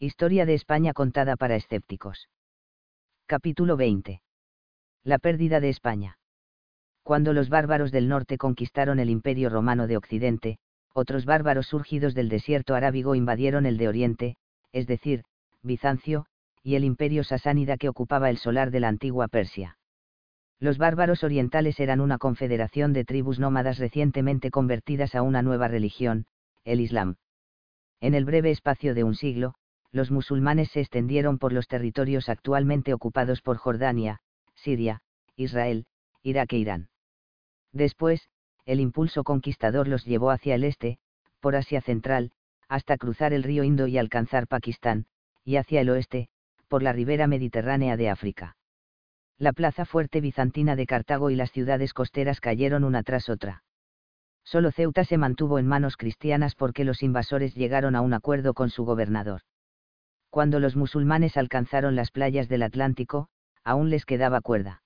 Historia de España contada para escépticos. Capítulo 20. La pérdida de España. Cuando los bárbaros del norte conquistaron el imperio romano de Occidente, otros bárbaros surgidos del desierto arábigo invadieron el de Oriente, es decir, Bizancio, y el imperio sasánida que ocupaba el solar de la antigua Persia. Los bárbaros orientales eran una confederación de tribus nómadas recientemente convertidas a una nueva religión, el Islam. En el breve espacio de un siglo, los musulmanes se extendieron por los territorios actualmente ocupados por Jordania, Siria, Israel, Irak e Irán. Después, el impulso conquistador los llevó hacia el este, por Asia Central, hasta cruzar el río Indo y alcanzar Pakistán, y hacia el oeste, por la ribera mediterránea de África. La plaza fuerte bizantina de Cartago y las ciudades costeras cayeron una tras otra. Solo Ceuta se mantuvo en manos cristianas porque los invasores llegaron a un acuerdo con su gobernador. Cuando los musulmanes alcanzaron las playas del Atlántico, aún les quedaba cuerda.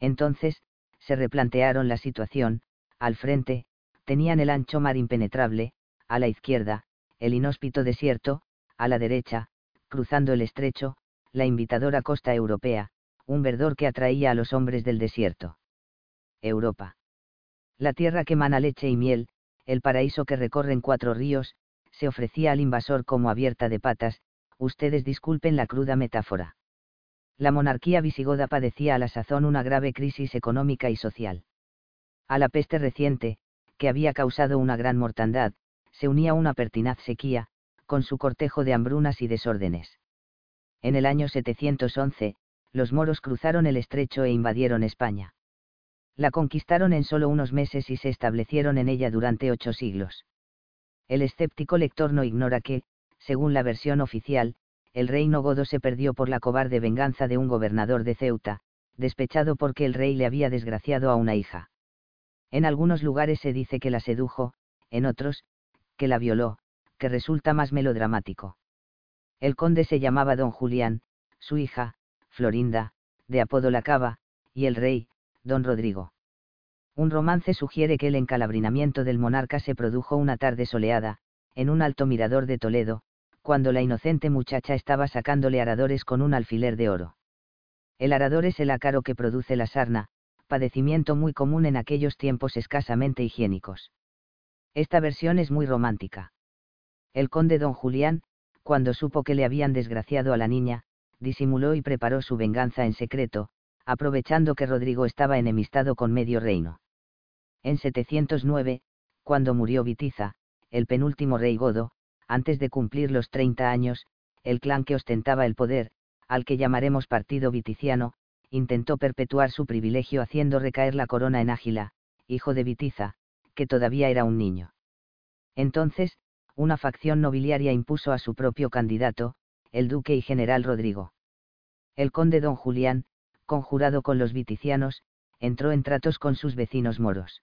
Entonces, se replantearon la situación, al frente, tenían el ancho mar impenetrable, a la izquierda, el inhóspito desierto, a la derecha, cruzando el estrecho, la invitadora costa europea, un verdor que atraía a los hombres del desierto. Europa. La tierra que mana leche y miel, el paraíso que recorren cuatro ríos, se ofrecía al invasor como abierta de patas, ustedes disculpen la cruda metáfora. La monarquía visigoda padecía a la sazón una grave crisis económica y social. A la peste reciente, que había causado una gran mortandad, se unía una pertinaz sequía, con su cortejo de hambrunas y desórdenes. En el año 711, los moros cruzaron el estrecho e invadieron España. La conquistaron en solo unos meses y se establecieron en ella durante ocho siglos. El escéptico lector no ignora que, según la versión oficial, el reino godo se perdió por la cobarde venganza de un gobernador de Ceuta, despechado porque el rey le había desgraciado a una hija. En algunos lugares se dice que la sedujo, en otros, que la violó, que resulta más melodramático. El conde se llamaba don Julián, su hija, Florinda, de apodo la Cava, y el rey, don Rodrigo. Un romance sugiere que el encalabrinamiento del monarca se produjo una tarde soleada, en un alto mirador de Toledo, cuando la inocente muchacha estaba sacándole aradores con un alfiler de oro. El arador es el ácaro que produce la sarna, padecimiento muy común en aquellos tiempos escasamente higiénicos. Esta versión es muy romántica. El conde don Julián, cuando supo que le habían desgraciado a la niña, disimuló y preparó su venganza en secreto, aprovechando que Rodrigo estaba enemistado con medio reino. En 709, cuando murió Vitiza, el penúltimo rey godo, antes de cumplir los 30 años, el clan que ostentaba el poder, al que llamaremos partido viticiano, intentó perpetuar su privilegio haciendo recaer la corona en Ágila, hijo de Vitiza, que todavía era un niño. Entonces, una facción nobiliaria impuso a su propio candidato, el duque y general Rodrigo. El conde don Julián, conjurado con los viticianos, entró en tratos con sus vecinos moros.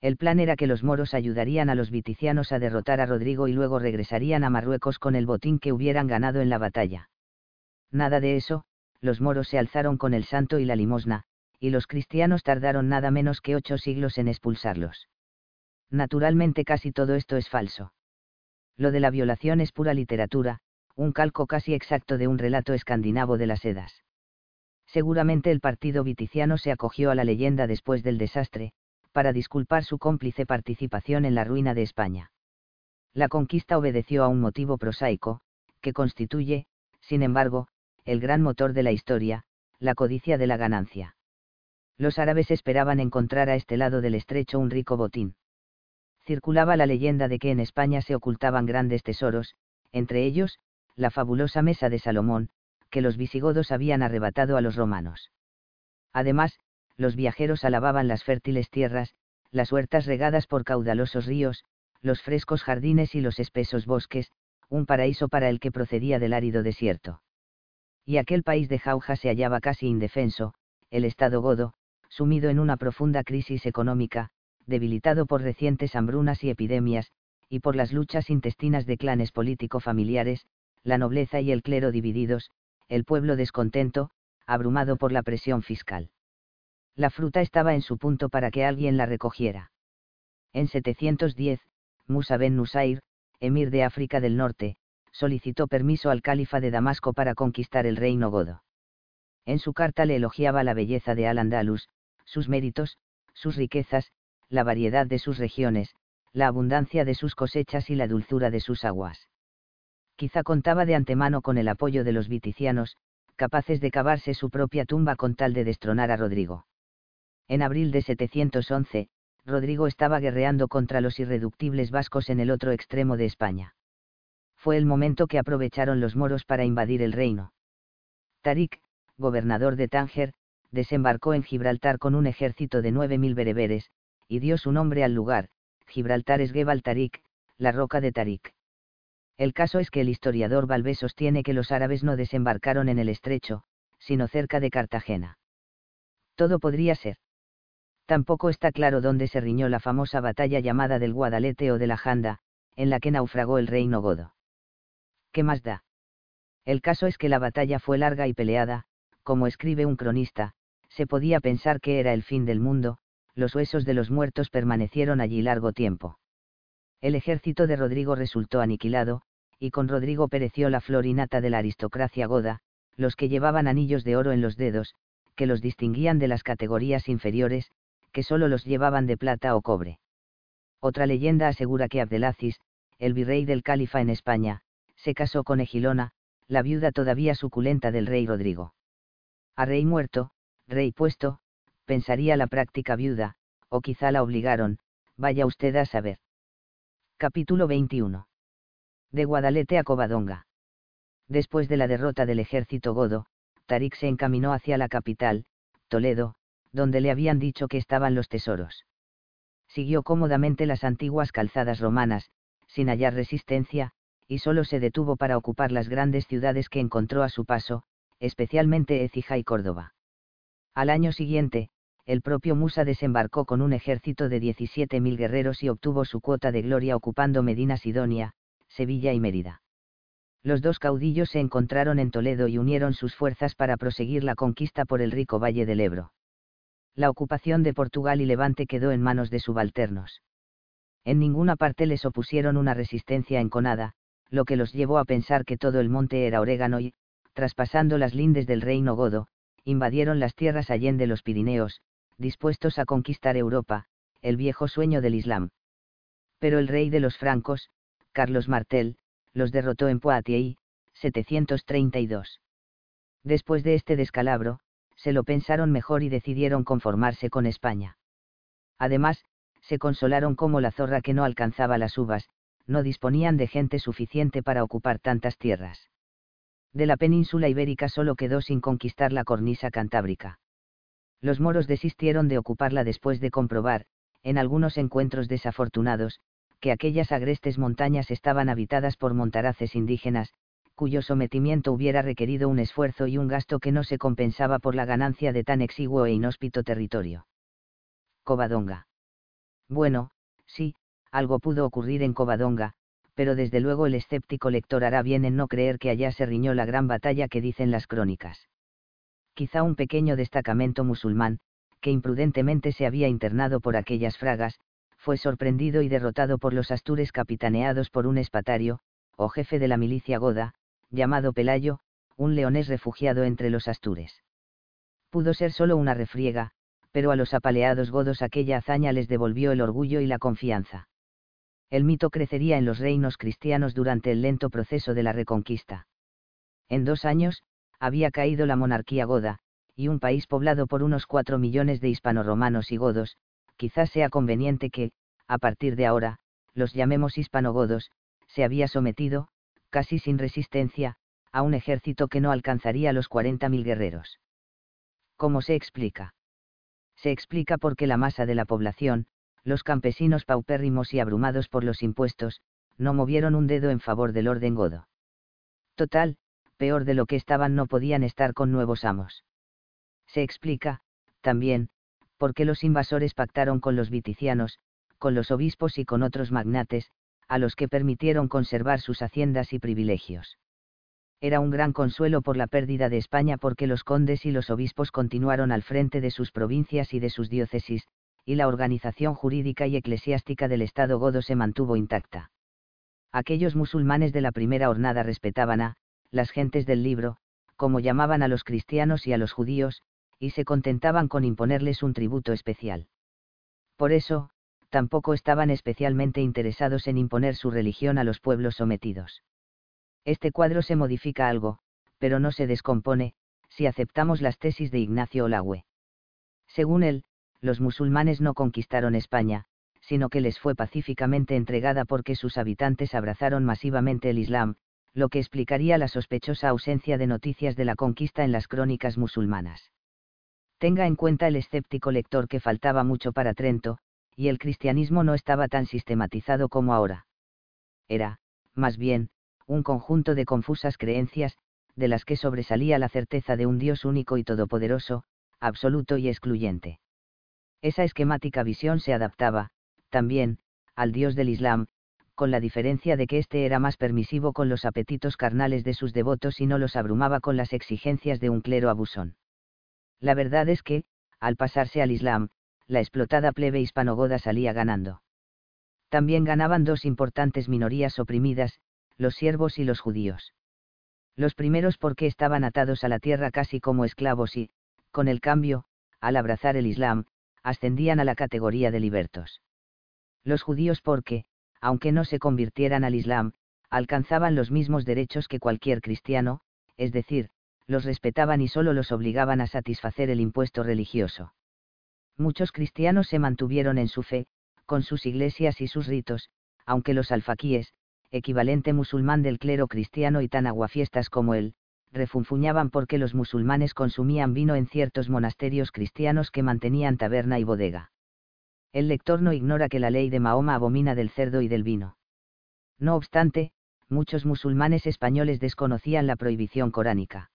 El plan era que los moros ayudarían a los viticianos a derrotar a Rodrigo y luego regresarían a Marruecos con el botín que hubieran ganado en la batalla. Nada de eso, los moros se alzaron con el santo y la limosna, y los cristianos tardaron nada menos que ocho siglos en expulsarlos. Naturalmente casi todo esto es falso lo de la violación es pura literatura, un calco casi exacto de un relato escandinavo de las sedas. Seguramente el partido viticiano se acogió a la leyenda después del desastre, para disculpar su cómplice participación en la ruina de España. La conquista obedeció a un motivo prosaico, que constituye, sin embargo, el gran motor de la historia, la codicia de la ganancia. Los árabes esperaban encontrar a este lado del estrecho un rico botín circulaba la leyenda de que en España se ocultaban grandes tesoros, entre ellos, la fabulosa mesa de Salomón, que los visigodos habían arrebatado a los romanos. Además, los viajeros alababan las fértiles tierras, las huertas regadas por caudalosos ríos, los frescos jardines y los espesos bosques, un paraíso para el que procedía del árido desierto. Y aquel país de jauja se hallaba casi indefenso, el Estado godo, sumido en una profunda crisis económica, debilitado por recientes hambrunas y epidemias, y por las luchas intestinas de clanes político-familiares, la nobleza y el clero divididos, el pueblo descontento, abrumado por la presión fiscal. La fruta estaba en su punto para que alguien la recogiera. En 710, Musa ben Nusair, emir de África del Norte, solicitó permiso al califa de Damasco para conquistar el reino godo. En su carta le elogiaba la belleza de Al-Andalus, sus méritos, sus riquezas, la variedad de sus regiones, la abundancia de sus cosechas y la dulzura de sus aguas. Quizá contaba de antemano con el apoyo de los viticianos, capaces de cavarse su propia tumba con tal de destronar a Rodrigo. En abril de 711, Rodrigo estaba guerreando contra los irreductibles vascos en el otro extremo de España. Fue el momento que aprovecharon los moros para invadir el reino. Tarik, gobernador de Tánger, desembarcó en Gibraltar con un ejército de 9.000 bereberes, y dio su nombre al lugar, Gibraltar es Gebal Tarik, la roca de Tarik. El caso es que el historiador Valvé sostiene que los árabes no desembarcaron en el estrecho, sino cerca de Cartagena. Todo podría ser. Tampoco está claro dónde se riñó la famosa batalla llamada del Guadalete o de la Janda, en la que naufragó el reino godo. ¿Qué más da? El caso es que la batalla fue larga y peleada, como escribe un cronista, se podía pensar que era el fin del mundo, los huesos de los muertos permanecieron allí largo tiempo. El ejército de Rodrigo resultó aniquilado, y con Rodrigo pereció la florinata de la aristocracia goda, los que llevaban anillos de oro en los dedos, que los distinguían de las categorías inferiores, que solo los llevaban de plata o cobre. Otra leyenda asegura que Abdelaziz, el virrey del califa en España, se casó con Egilona, la viuda todavía suculenta del rey Rodrigo. A rey muerto, rey puesto, pensaría la práctica viuda, o quizá la obligaron, vaya usted a saber. Capítulo 21. De Guadalete a Covadonga. Después de la derrota del ejército godo, Tarik se encaminó hacia la capital, Toledo, donde le habían dicho que estaban los tesoros. Siguió cómodamente las antiguas calzadas romanas, sin hallar resistencia, y solo se detuvo para ocupar las grandes ciudades que encontró a su paso, especialmente Écija y Córdoba. Al año siguiente, el propio Musa desembarcó con un ejército de 17.000 guerreros y obtuvo su cuota de gloria ocupando Medina Sidonia, Sevilla y Mérida. Los dos caudillos se encontraron en Toledo y unieron sus fuerzas para proseguir la conquista por el rico valle del Ebro. La ocupación de Portugal y Levante quedó en manos de subalternos. En ninguna parte les opusieron una resistencia enconada, lo que los llevó a pensar que todo el monte era orégano y, traspasando las lindes del reino godo, invadieron las tierras allende los Pirineos, dispuestos a conquistar Europa, el viejo sueño del Islam. Pero el rey de los francos, Carlos Martel, los derrotó en Poitiers, 732. Después de este descalabro, se lo pensaron mejor y decidieron conformarse con España. Además, se consolaron como la zorra que no alcanzaba las uvas, no disponían de gente suficiente para ocupar tantas tierras de la península ibérica solo quedó sin conquistar la cornisa cantábrica. Los moros desistieron de ocuparla después de comprobar, en algunos encuentros desafortunados, que aquellas agrestes montañas estaban habitadas por montaraces indígenas, cuyo sometimiento hubiera requerido un esfuerzo y un gasto que no se compensaba por la ganancia de tan exiguo e inhóspito territorio. Covadonga. Bueno, sí, algo pudo ocurrir en Covadonga, pero desde luego el escéptico lector hará bien en no creer que allá se riñó la gran batalla que dicen las crónicas. Quizá un pequeño destacamento musulmán, que imprudentemente se había internado por aquellas fragas, fue sorprendido y derrotado por los astures capitaneados por un espatario, o jefe de la milicia goda, llamado Pelayo, un leonés refugiado entre los astures. Pudo ser solo una refriega, pero a los apaleados godos aquella hazaña les devolvió el orgullo y la confianza el mito crecería en los reinos cristianos durante el lento proceso de la reconquista. En dos años, había caído la monarquía goda, y un país poblado por unos cuatro millones de hispanoromanos y godos, quizás sea conveniente que, a partir de ahora, los llamemos hispanogodos, se había sometido, casi sin resistencia, a un ejército que no alcanzaría los 40.000 guerreros. ¿Cómo se explica? Se explica porque la masa de la población, los campesinos paupérrimos y abrumados por los impuestos, no movieron un dedo en favor del orden godo. Total, peor de lo que estaban no podían estar con nuevos amos. Se explica, también, por qué los invasores pactaron con los viticianos, con los obispos y con otros magnates, a los que permitieron conservar sus haciendas y privilegios. Era un gran consuelo por la pérdida de España porque los condes y los obispos continuaron al frente de sus provincias y de sus diócesis, y la organización jurídica y eclesiástica del Estado godo se mantuvo intacta. Aquellos musulmanes de la primera hornada respetaban a, las gentes del libro, como llamaban a los cristianos y a los judíos, y se contentaban con imponerles un tributo especial. Por eso, tampoco estaban especialmente interesados en imponer su religión a los pueblos sometidos. Este cuadro se modifica algo, pero no se descompone, si aceptamos las tesis de Ignacio Olagüe. Según él, los musulmanes no conquistaron España, sino que les fue pacíficamente entregada porque sus habitantes abrazaron masivamente el Islam, lo que explicaría la sospechosa ausencia de noticias de la conquista en las crónicas musulmanas. Tenga en cuenta el escéptico lector que faltaba mucho para Trento, y el cristianismo no estaba tan sistematizado como ahora. Era, más bien, un conjunto de confusas creencias, de las que sobresalía la certeza de un Dios único y todopoderoso, absoluto y excluyente. Esa esquemática visión se adaptaba, también, al Dios del Islam, con la diferencia de que éste era más permisivo con los apetitos carnales de sus devotos y no los abrumaba con las exigencias de un clero abusón. La verdad es que, al pasarse al Islam, la explotada plebe hispanogoda salía ganando. También ganaban dos importantes minorías oprimidas, los siervos y los judíos. Los primeros porque estaban atados a la tierra casi como esclavos y, con el cambio, al abrazar el Islam, ascendían a la categoría de libertos los judíos porque, aunque no se convirtieran al Islam, alcanzaban los mismos derechos que cualquier cristiano, es decir, los respetaban y solo los obligaban a satisfacer el impuesto religioso. Muchos cristianos se mantuvieron en su fe, con sus iglesias y sus ritos, aunque los alfaquíes, equivalente musulmán del clero cristiano y tan aguafiestas como él, refunfuñaban porque los musulmanes consumían vino en ciertos monasterios cristianos que mantenían taberna y bodega el lector no ignora que la ley de Mahoma abomina del cerdo y del vino. No obstante, muchos musulmanes españoles desconocían la prohibición coránica.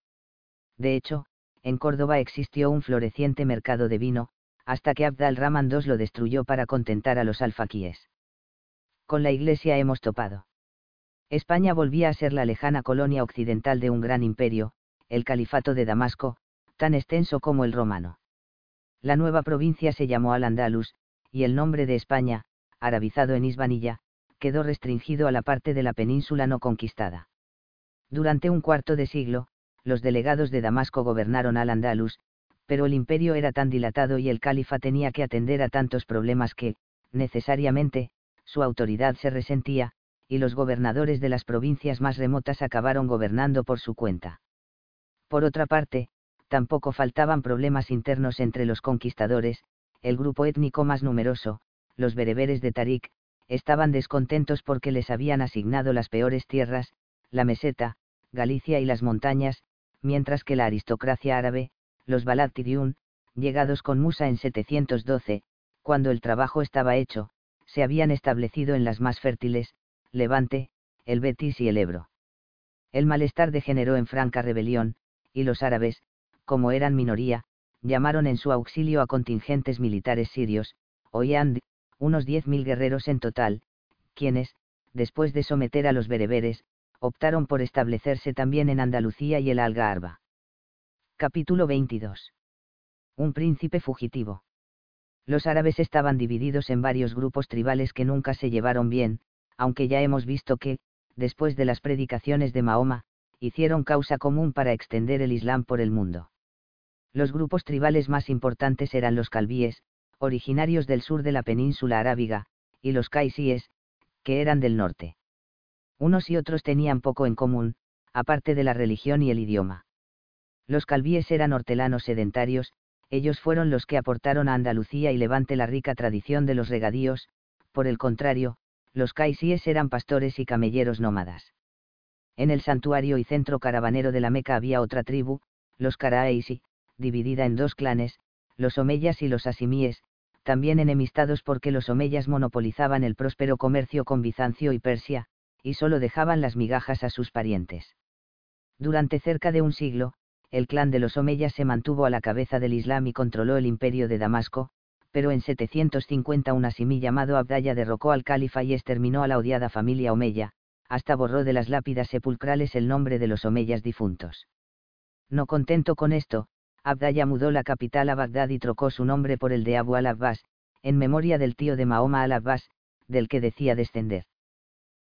De hecho, en Córdoba existió un floreciente mercado de vino, hasta que Abd al-Rahman II lo destruyó para contentar a los alfaquíes. Con la Iglesia hemos topado. España volvía a ser la lejana colonia occidental de un gran imperio, el Califato de Damasco, tan extenso como el romano. La nueva provincia se llamó Al-Andalus, y el nombre de España, arabizado en Isbanilla, quedó restringido a la parte de la península no conquistada. Durante un cuarto de siglo, los delegados de Damasco gobernaron al Andalus, pero el imperio era tan dilatado y el califa tenía que atender a tantos problemas que, necesariamente, su autoridad se resentía, y los gobernadores de las provincias más remotas acabaron gobernando por su cuenta. Por otra parte, tampoco faltaban problemas internos entre los conquistadores, el grupo étnico más numeroso, los bereberes de Tarik, estaban descontentos porque les habían asignado las peores tierras, la meseta, Galicia y las montañas, mientras que la aristocracia árabe, los Balatidiun, llegados con Musa en 712, cuando el trabajo estaba hecho, se habían establecido en las más fértiles, Levante, el Betis y el Ebro. El malestar degeneró en franca rebelión, y los árabes, como eran minoría, llamaron en su auxilio a contingentes militares sirios, Oyand, unos 10.000 guerreros en total, quienes, después de someter a los bereberes, optaron por establecerse también en Andalucía y el Algarba. Capítulo 22. Un príncipe fugitivo. Los árabes estaban divididos en varios grupos tribales que nunca se llevaron bien, aunque ya hemos visto que, después de las predicaciones de Mahoma, hicieron causa común para extender el Islam por el mundo. Los grupos tribales más importantes eran los calvíes, originarios del sur de la península arábiga, y los caisíes, que eran del norte. Unos y otros tenían poco en común, aparte de la religión y el idioma. Los calvíes eran hortelanos sedentarios, ellos fueron los que aportaron a Andalucía y Levante la rica tradición de los regadíos, por el contrario, los caisíes eran pastores y camelleros nómadas. En el santuario y centro caravanero de la Meca había otra tribu, los caraísi, dividida en dos clanes, los omeyas y los asimíes, también enemistados porque los omeyas monopolizaban el próspero comercio con Bizancio y Persia, y solo dejaban las migajas a sus parientes. Durante cerca de un siglo, el clan de los Omeyas se mantuvo a la cabeza del Islam y controló el imperio de Damasco, pero en 750 un asimí llamado Abdaya derrocó al califa y exterminó a la odiada familia Omeya, hasta borró de las lápidas sepulcrales el nombre de los Omeyas difuntos. No contento con esto, Abdaya mudó la capital a Bagdad y trocó su nombre por el de Abu al-Abbas, en memoria del tío de Mahoma al-Abbas, del que decía descender.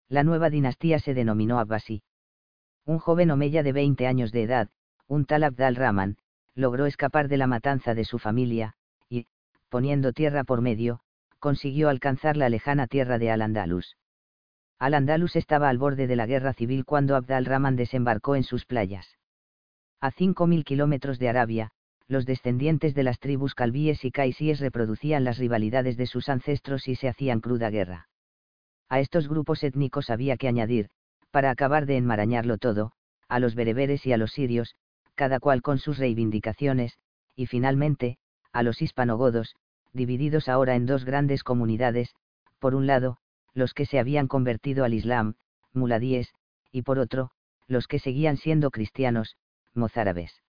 La nueva dinastía se denominó Abbasí. Un joven omeya de 20 años de edad, un tal Abdal Rahman, logró escapar de la matanza de su familia, y, poniendo tierra por medio, consiguió alcanzar la lejana tierra de Al-Andalus. Al-Andalus estaba al borde de la guerra civil cuando Abdal Rahman desembarcó en sus playas. A 5.000 kilómetros de Arabia, los descendientes de las tribus calvíes y caisíes reproducían las rivalidades de sus ancestros y se hacían cruda guerra. A estos grupos étnicos había que añadir, para acabar de enmarañarlo todo, a los bereberes y a los sirios, cada cual con sus reivindicaciones, y finalmente, a los hispanogodos, divididos ahora en dos grandes comunidades, por un lado, los que se habían convertido al Islam, muladíes, y por otro, los que seguían siendo cristianos, mozárabes.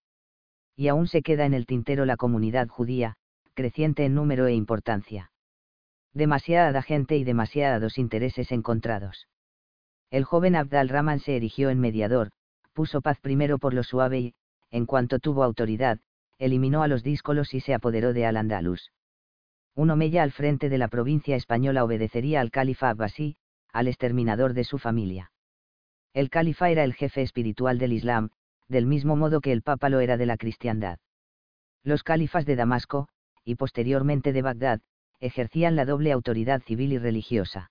Y aún se queda en el tintero la comunidad judía, creciente en número e importancia. Demasiada gente y demasiados intereses encontrados. El joven Abdal Rahman se erigió en mediador, puso paz primero por lo suave y, en cuanto tuvo autoridad, eliminó a los díscolos y se apoderó de Al-Andalus. Un omeya al frente de la provincia española obedecería al califa Abbasí, al exterminador de su familia. El califa era el jefe espiritual del Islam, del mismo modo que el Papa lo era de la cristiandad. Los califas de Damasco, y posteriormente de Bagdad, ejercían la doble autoridad civil y religiosa.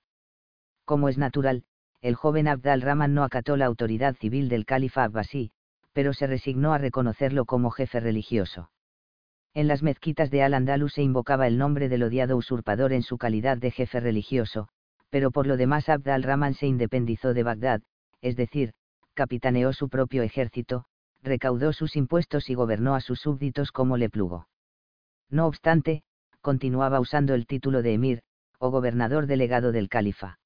Como es natural, el joven Abd al-Rahman no acató la autoridad civil del califa Abbasí, pero se resignó a reconocerlo como jefe religioso. En las mezquitas de Al-Andalus se invocaba el nombre del odiado usurpador en su calidad de jefe religioso, pero por lo demás Abd al-Rahman se independizó de Bagdad, es decir, capitaneó su propio ejército, recaudó sus impuestos y gobernó a sus súbditos como le plugo. No obstante, continuaba usando el título de emir, o gobernador delegado del califa.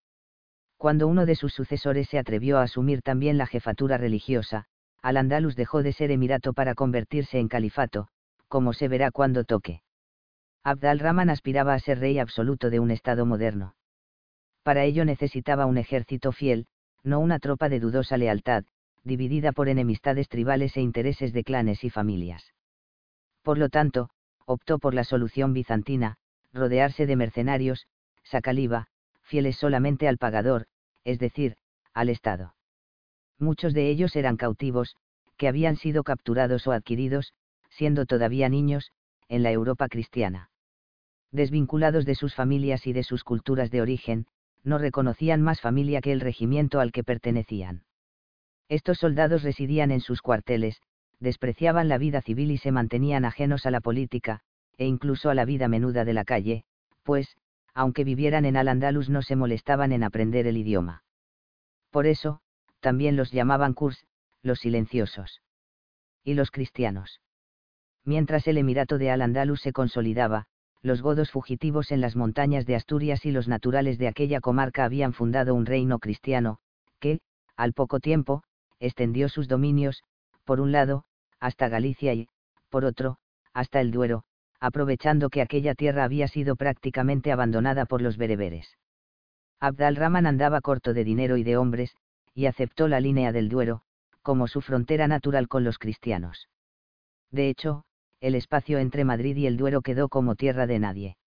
Cuando uno de sus sucesores se atrevió a asumir también la jefatura religiosa, Al-Andalus dejó de ser emirato para convertirse en califato, como se verá cuando toque. Abd al-Rahman aspiraba a ser rey absoluto de un Estado moderno. Para ello necesitaba un ejército fiel, no una tropa de dudosa lealtad, dividida por enemistades tribales e intereses de clanes y familias. Por lo tanto, optó por la solución bizantina, rodearse de mercenarios, sacaliva, fieles solamente al pagador, es decir, al Estado. Muchos de ellos eran cautivos, que habían sido capturados o adquiridos, siendo todavía niños, en la Europa cristiana. Desvinculados de sus familias y de sus culturas de origen, no reconocían más familia que el regimiento al que pertenecían. Estos soldados residían en sus cuarteles, despreciaban la vida civil y se mantenían ajenos a la política, e incluso a la vida menuda de la calle, pues, aunque vivieran en Al-Andalus no se molestaban en aprender el idioma. Por eso, también los llamaban Kurs, los silenciosos. Y los cristianos. Mientras el Emirato de Al-Andalus se consolidaba, los godos fugitivos en las montañas de Asturias y los naturales de aquella comarca habían fundado un reino cristiano, que, al poco tiempo, extendió sus dominios, por un lado, hasta Galicia y, por otro, hasta el Duero, aprovechando que aquella tierra había sido prácticamente abandonada por los bereberes. Abd al-Rahman andaba corto de dinero y de hombres, y aceptó la línea del Duero, como su frontera natural con los cristianos. De hecho, el espacio entre Madrid y el Duero quedó como tierra de nadie.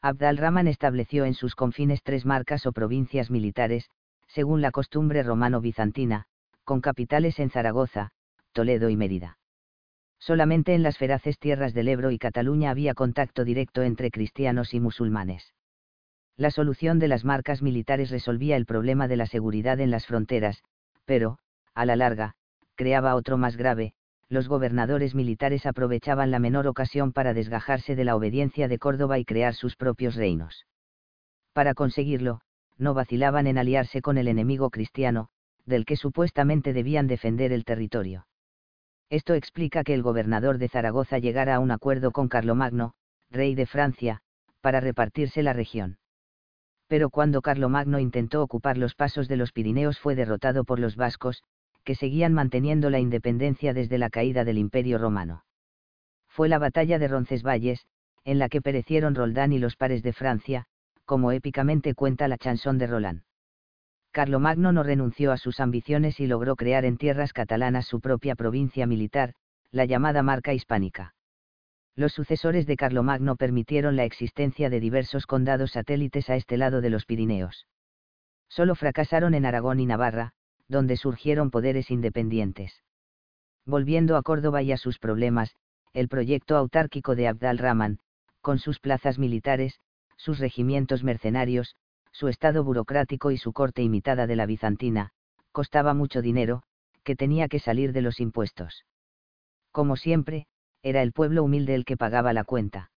Abd al-Rahman estableció en sus confines tres marcas o provincias militares, según la costumbre romano-bizantina, con capitales en Zaragoza, Toledo y Mérida. Solamente en las feraces tierras del Ebro y Cataluña había contacto directo entre cristianos y musulmanes. La solución de las marcas militares resolvía el problema de la seguridad en las fronteras, pero, a la larga, creaba otro más grave, los gobernadores militares aprovechaban la menor ocasión para desgajarse de la obediencia de Córdoba y crear sus propios reinos. Para conseguirlo, no vacilaban en aliarse con el enemigo cristiano, del que supuestamente debían defender el territorio. Esto explica que el gobernador de Zaragoza llegara a un acuerdo con Carlomagno, rey de Francia, para repartirse la región. Pero cuando Carlomagno intentó ocupar los pasos de los Pirineos fue derrotado por los vascos, que seguían manteniendo la independencia desde la caída del Imperio romano. Fue la batalla de Roncesvalles, en la que perecieron Roldán y los pares de Francia, como épicamente cuenta la chanson de Roland. Carlomagno no renunció a sus ambiciones y logró crear en tierras catalanas su propia provincia militar, la llamada Marca Hispánica. Los sucesores de Carlomagno permitieron la existencia de diversos condados satélites a este lado de los Pirineos. Solo fracasaron en Aragón y Navarra, donde surgieron poderes independientes. Volviendo a Córdoba y a sus problemas, el proyecto autárquico de Abdal Rahman, con sus plazas militares, sus regimientos mercenarios, su estado burocrático y su corte imitada de la bizantina, costaba mucho dinero, que tenía que salir de los impuestos. Como siempre, era el pueblo humilde el que pagaba la cuenta.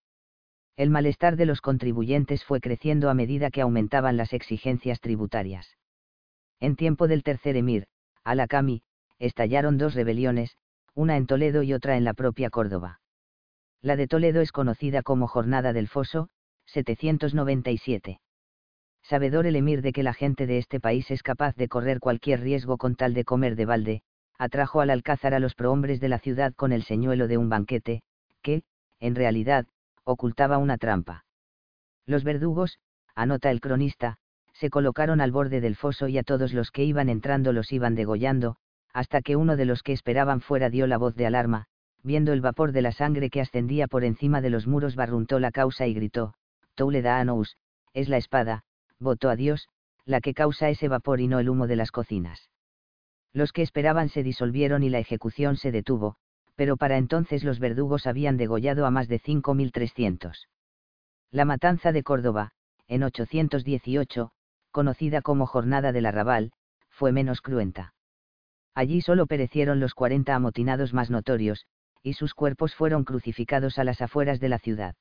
El malestar de los contribuyentes fue creciendo a medida que aumentaban las exigencias tributarias. En tiempo del tercer emir, Alakami, estallaron dos rebeliones, una en Toledo y otra en la propia Córdoba. La de Toledo es conocida como Jornada del Foso, 797. Sabedor el emir de que la gente de este país es capaz de correr cualquier riesgo con tal de comer de balde, atrajo al alcázar a los prohombres de la ciudad con el señuelo de un banquete, que, en realidad, ocultaba una trampa. Los verdugos, anota el cronista, se colocaron al borde del foso y a todos los que iban entrando los iban degollando, hasta que uno de los que esperaban fuera dio la voz de alarma, viendo el vapor de la sangre que ascendía por encima de los muros barruntó la causa y gritó, Touleda Anous, es la espada, votó a Dios, la que causa ese vapor y no el humo de las cocinas los que esperaban se disolvieron y la ejecución se detuvo, pero para entonces los verdugos habían degollado a más de 5.300. La matanza de Córdoba, en 818, conocida como Jornada del Arrabal, fue menos cruenta. Allí solo perecieron los 40 amotinados más notorios, y sus cuerpos fueron crucificados a las afueras de la ciudad.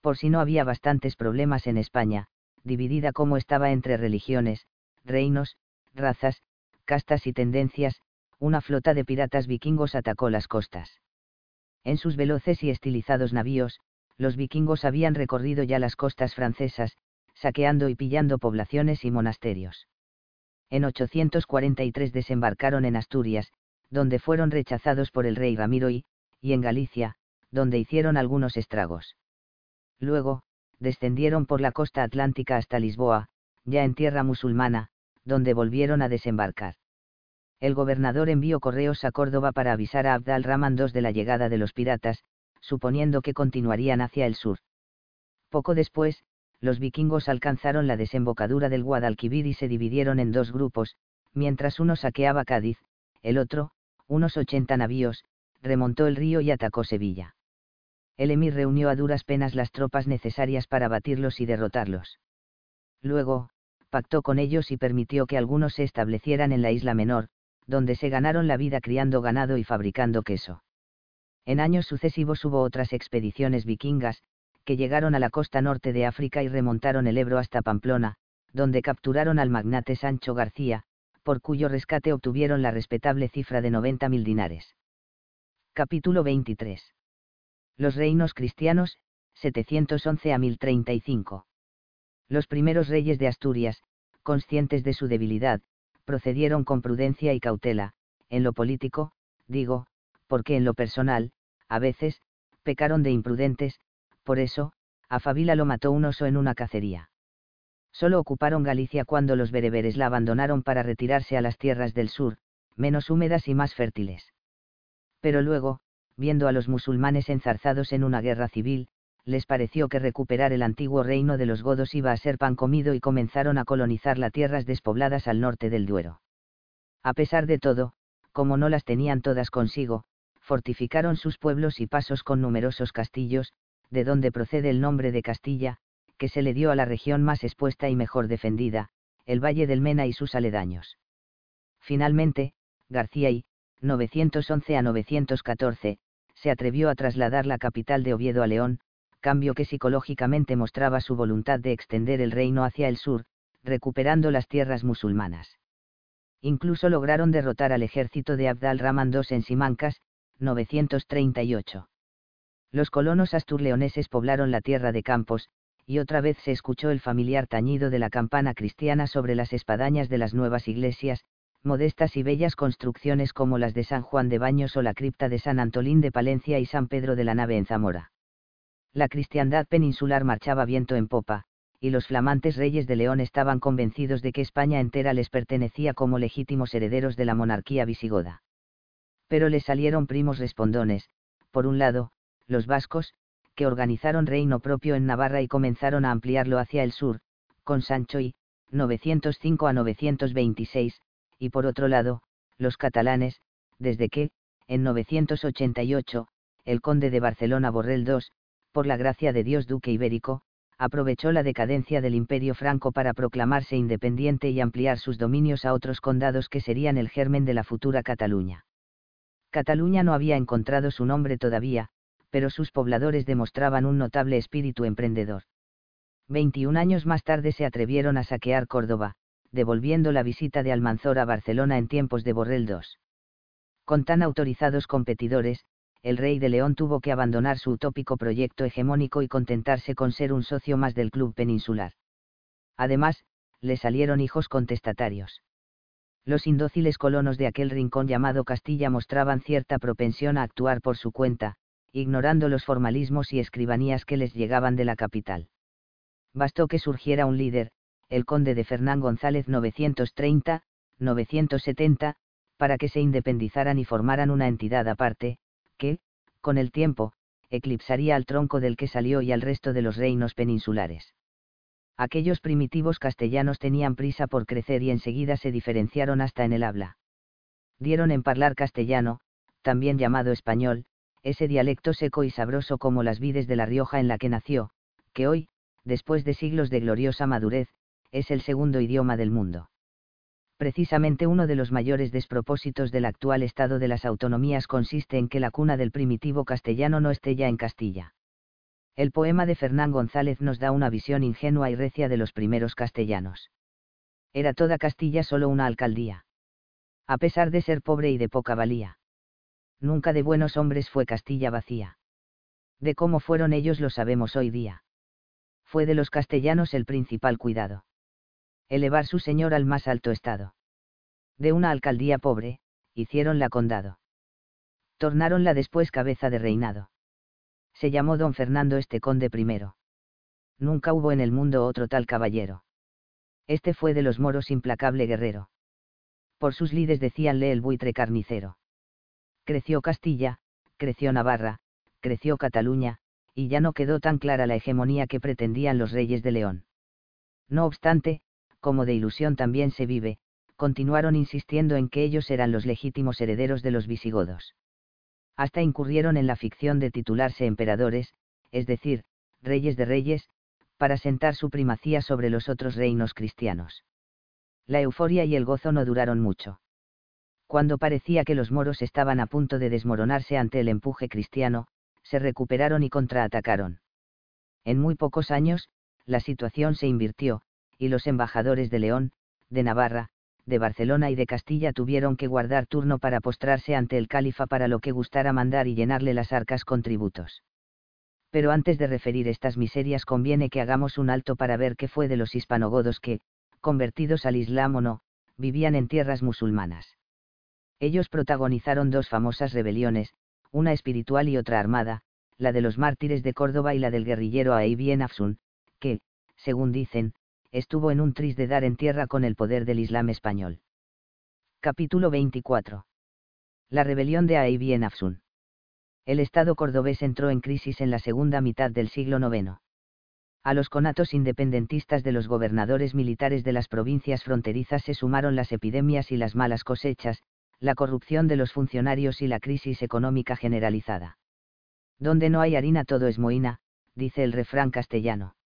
Por si no había bastantes problemas en España, dividida como estaba entre religiones, reinos, razas, castas y tendencias, una flota de piratas vikingos atacó las costas. En sus veloces y estilizados navíos, los vikingos habían recorrido ya las costas francesas, saqueando y pillando poblaciones y monasterios. En 843 desembarcaron en Asturias, donde fueron rechazados por el rey Ramiro y, y en Galicia, donde hicieron algunos estragos. Luego, descendieron por la costa atlántica hasta Lisboa, ya en tierra musulmana, donde volvieron a desembarcar. El gobernador envió correos a Córdoba para avisar a Abdal Rahman II de la llegada de los piratas, suponiendo que continuarían hacia el sur. Poco después, los vikingos alcanzaron la desembocadura del Guadalquivir y se dividieron en dos grupos, mientras uno saqueaba Cádiz, el otro, unos 80 navíos, remontó el río y atacó Sevilla. El emir reunió a duras penas las tropas necesarias para batirlos y derrotarlos. Luego, pactó con ellos y permitió que algunos se establecieran en la isla menor, donde se ganaron la vida criando ganado y fabricando queso. En años sucesivos hubo otras expediciones vikingas, que llegaron a la costa norte de África y remontaron el Ebro hasta Pamplona, donde capturaron al magnate Sancho García, por cuyo rescate obtuvieron la respetable cifra de 90.000 dinares. Capítulo 23. Los reinos cristianos, 711 a 1035. Los primeros reyes de Asturias, conscientes de su debilidad, procedieron con prudencia y cautela, en lo político, digo, porque en lo personal, a veces, pecaron de imprudentes, por eso, a Fabila lo mató un oso en una cacería. Solo ocuparon Galicia cuando los bereberes la abandonaron para retirarse a las tierras del sur, menos húmedas y más fértiles. Pero luego, viendo a los musulmanes enzarzados en una guerra civil, les pareció que recuperar el antiguo reino de los godos iba a ser pan comido y comenzaron a colonizar las tierras despobladas al norte del Duero. A pesar de todo, como no las tenían todas consigo, fortificaron sus pueblos y pasos con numerosos castillos, de donde procede el nombre de Castilla, que se le dio a la región más expuesta y mejor defendida, el Valle del Mena y sus aledaños. Finalmente, García y, 911 a 914, se atrevió a trasladar la capital de Oviedo a León, cambio que psicológicamente mostraba su voluntad de extender el reino hacia el sur, recuperando las tierras musulmanas. Incluso lograron derrotar al ejército de Abdal Rahman II en Simancas, 938. Los colonos asturleoneses poblaron la tierra de Campos, y otra vez se escuchó el familiar tañido de la campana cristiana sobre las espadañas de las nuevas iglesias, modestas y bellas construcciones como las de San Juan de Baños o la cripta de San Antolín de Palencia y San Pedro de la Nave en Zamora. La cristiandad peninsular marchaba viento en popa, y los flamantes reyes de León estaban convencidos de que España entera les pertenecía como legítimos herederos de la monarquía visigoda. Pero les salieron primos respondones, por un lado, los vascos, que organizaron reino propio en Navarra y comenzaron a ampliarlo hacia el sur, con Sancho y, 905 a 926, y por otro lado, los catalanes, desde que, en 988, el conde de Barcelona Borrell II, por la gracia de Dios duque ibérico, aprovechó la decadencia del imperio franco para proclamarse independiente y ampliar sus dominios a otros condados que serían el germen de la futura Cataluña. Cataluña no había encontrado su nombre todavía, pero sus pobladores demostraban un notable espíritu emprendedor. 21 años más tarde se atrevieron a saquear Córdoba, devolviendo la visita de Almanzor a Barcelona en tiempos de Borrell II. Con tan autorizados competidores, el rey de León tuvo que abandonar su utópico proyecto hegemónico y contentarse con ser un socio más del club peninsular. Además, le salieron hijos contestatarios. Los indóciles colonos de aquel rincón llamado Castilla mostraban cierta propensión a actuar por su cuenta, ignorando los formalismos y escribanías que les llegaban de la capital. Bastó que surgiera un líder, el conde de Fernán González 930, 970, para que se independizaran y formaran una entidad aparte, que, con el tiempo, eclipsaría al tronco del que salió y al resto de los reinos peninsulares. Aquellos primitivos castellanos tenían prisa por crecer y enseguida se diferenciaron hasta en el habla. Dieron en hablar castellano, también llamado español, ese dialecto seco y sabroso como las vides de La Rioja en la que nació, que hoy, después de siglos de gloriosa madurez, es el segundo idioma del mundo. Precisamente uno de los mayores despropósitos del actual estado de las autonomías consiste en que la cuna del primitivo castellano no esté ya en Castilla. El poema de Fernán González nos da una visión ingenua y recia de los primeros castellanos. Era toda Castilla solo una alcaldía. A pesar de ser pobre y de poca valía nunca de buenos hombres fue Castilla vacía. De cómo fueron ellos lo sabemos hoy día. Fue de los castellanos el principal cuidado. Elevar su señor al más alto estado. De una alcaldía pobre, hicieronla condado. Tornáronla después cabeza de reinado. Se llamó don Fernando este conde primero. Nunca hubo en el mundo otro tal caballero. Este fue de los moros implacable guerrero. Por sus lides decíanle el buitre carnicero creció Castilla, creció Navarra, creció Cataluña, y ya no quedó tan clara la hegemonía que pretendían los reyes de León. No obstante, como de ilusión también se vive, continuaron insistiendo en que ellos eran los legítimos herederos de los visigodos. Hasta incurrieron en la ficción de titularse emperadores, es decir, reyes de reyes, para sentar su primacía sobre los otros reinos cristianos. La euforia y el gozo no duraron mucho cuando parecía que los moros estaban a punto de desmoronarse ante el empuje cristiano, se recuperaron y contraatacaron. En muy pocos años, la situación se invirtió, y los embajadores de León, de Navarra, de Barcelona y de Castilla tuvieron que guardar turno para postrarse ante el califa para lo que gustara mandar y llenarle las arcas con tributos. Pero antes de referir estas miserias conviene que hagamos un alto para ver qué fue de los hispanogodos que, convertidos al Islam o no, vivían en tierras musulmanas. Ellos protagonizaron dos famosas rebeliones, una espiritual y otra armada, la de los mártires de Córdoba y la del guerrillero Aibien Afsun, que, según dicen, estuvo en un tris de dar en tierra con el poder del Islam español. Capítulo 24. La rebelión de Aibien Afsun. El Estado cordobés entró en crisis en la segunda mitad del siglo IX. A los conatos independentistas de los gobernadores militares de las provincias fronterizas se sumaron las epidemias y las malas cosechas, la corrupción de los funcionarios y la crisis económica generalizada. Donde no hay harina todo es moina, dice el refrán castellano.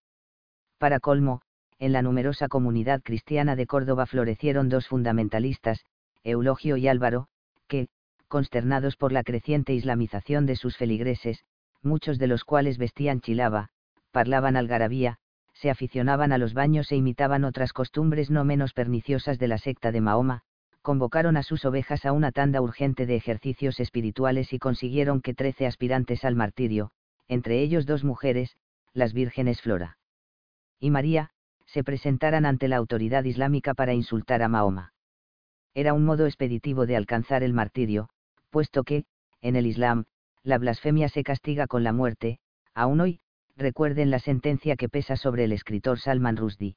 Para colmo, en la numerosa comunidad cristiana de Córdoba florecieron dos fundamentalistas, Eulogio y Álvaro, que, consternados por la creciente islamización de sus feligreses, muchos de los cuales vestían chilaba, parlaban algarabía, se aficionaban a los baños e imitaban otras costumbres no menos perniciosas de la secta de Mahoma, convocaron a sus ovejas a una tanda urgente de ejercicios espirituales y consiguieron que trece aspirantes al martirio, entre ellos dos mujeres, las vírgenes Flora y María, se presentaran ante la autoridad islámica para insultar a Mahoma. Era un modo expeditivo de alcanzar el martirio, puesto que, en el Islam, la blasfemia se castiga con la muerte, aún hoy, recuerden la sentencia que pesa sobre el escritor Salman Rushdie.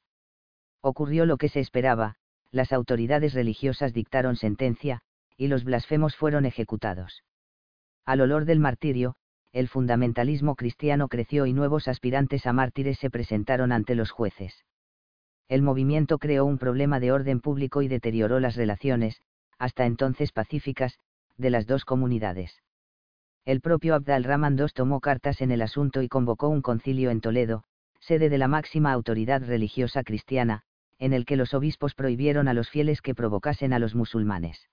Ocurrió lo que se esperaba, las autoridades religiosas dictaron sentencia, y los blasfemos fueron ejecutados. Al olor del martirio, el fundamentalismo cristiano creció y nuevos aspirantes a mártires se presentaron ante los jueces. El movimiento creó un problema de orden público y deterioró las relaciones, hasta entonces pacíficas, de las dos comunidades. El propio Abdal Rahman II tomó cartas en el asunto y convocó un concilio en Toledo, sede de la máxima autoridad religiosa cristiana, en el que los obispos prohibieron a los fieles que provocasen a los musulmanes.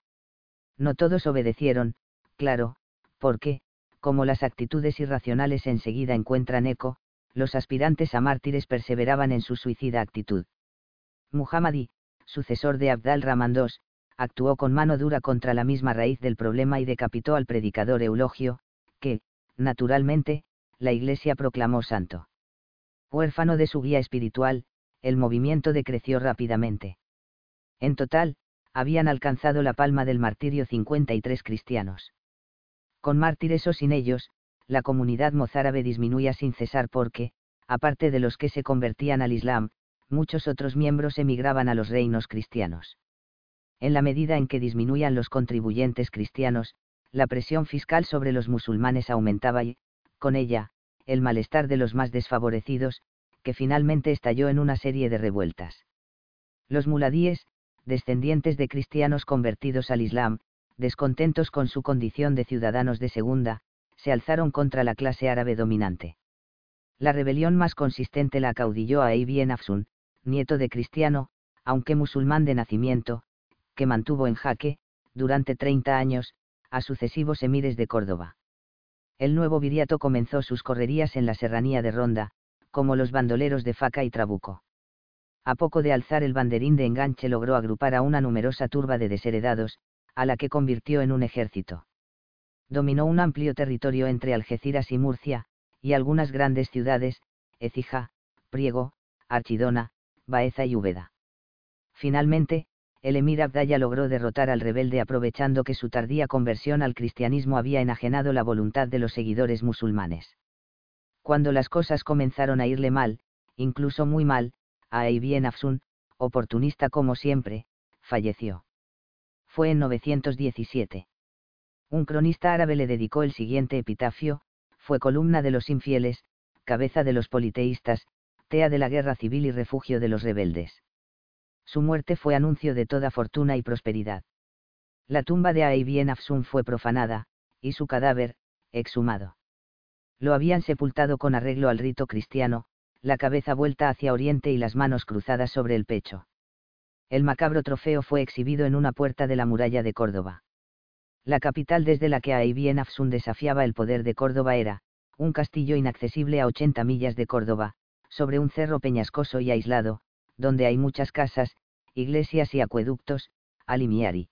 No todos obedecieron, claro, porque, como las actitudes irracionales enseguida encuentran eco, los aspirantes a mártires perseveraban en su suicida actitud. Muhammadi, sucesor de Abdal Rahman II, actuó con mano dura contra la misma raíz del problema y decapitó al predicador Eulogio, que, naturalmente, la Iglesia proclamó santo. Huérfano de su guía espiritual, el movimiento decreció rápidamente. En total, habían alcanzado la palma del martirio 53 cristianos. Con mártires o sin ellos, la comunidad mozárabe disminuía sin cesar porque, aparte de los que se convertían al Islam, muchos otros miembros emigraban a los reinos cristianos. En la medida en que disminuían los contribuyentes cristianos, la presión fiscal sobre los musulmanes aumentaba y, con ella, el malestar de los más desfavorecidos, que finalmente estalló en una serie de revueltas. Los muladíes, descendientes de cristianos convertidos al Islam, descontentos con su condición de ciudadanos de segunda, se alzaron contra la clase árabe dominante. La rebelión más consistente la acaudilló a Ibn Afsun, nieto de cristiano, aunque musulmán de nacimiento, que mantuvo en jaque, durante 30 años, a sucesivos emires de Córdoba. El nuevo viriato comenzó sus correrías en la serranía de Ronda, como los bandoleros de Faca y Trabuco. A poco de alzar el banderín de enganche logró agrupar a una numerosa turba de desheredados, a la que convirtió en un ejército. Dominó un amplio territorio entre Algeciras y Murcia, y algunas grandes ciudades, Ecija, Priego, Archidona, Baeza y Úbeda. Finalmente, el emir Abdaya logró derrotar al rebelde aprovechando que su tardía conversión al cristianismo había enajenado la voluntad de los seguidores musulmanes. Cuando las cosas comenzaron a irle mal, incluso muy mal, a Ibn Afsun, oportunista como siempre, falleció fue en 917. Un cronista árabe le dedicó el siguiente epitafio, fue columna de los infieles, cabeza de los politeístas, tea de la guerra civil y refugio de los rebeldes. Su muerte fue anuncio de toda fortuna y prosperidad. La tumba de Aibien Afsun fue profanada, y su cadáver, exhumado. Lo habían sepultado con arreglo al rito cristiano, la cabeza vuelta hacia oriente y las manos cruzadas sobre el pecho el macabro trofeo fue exhibido en una puerta de la muralla de Córdoba. La capital desde la que Aibien Afsun desafiaba el poder de Córdoba era, un castillo inaccesible a 80 millas de Córdoba, sobre un cerro peñascoso y aislado, donde hay muchas casas, iglesias y acueductos, Alimiari.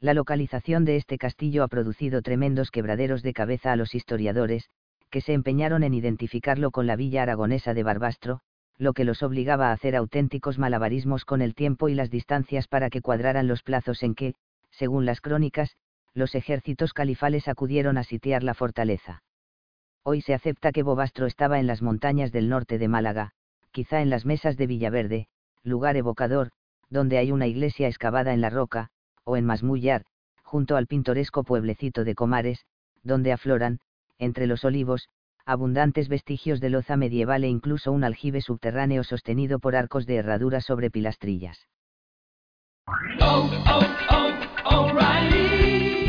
La localización de este castillo ha producido tremendos quebraderos de cabeza a los historiadores, que se empeñaron en identificarlo con la villa aragonesa de Barbastro, lo que los obligaba a hacer auténticos malabarismos con el tiempo y las distancias para que cuadraran los plazos en que, según las crónicas, los ejércitos califales acudieron a sitiar la fortaleza. Hoy se acepta que Bobastro estaba en las montañas del norte de Málaga, quizá en las mesas de Villaverde, lugar evocador, donde hay una iglesia excavada en la roca, o en Masmullar, junto al pintoresco pueblecito de Comares, donde afloran, entre los olivos, abundantes vestigios de loza medieval e incluso un aljibe subterráneo sostenido por arcos de herradura sobre pilastrillas. Oh, oh, oh,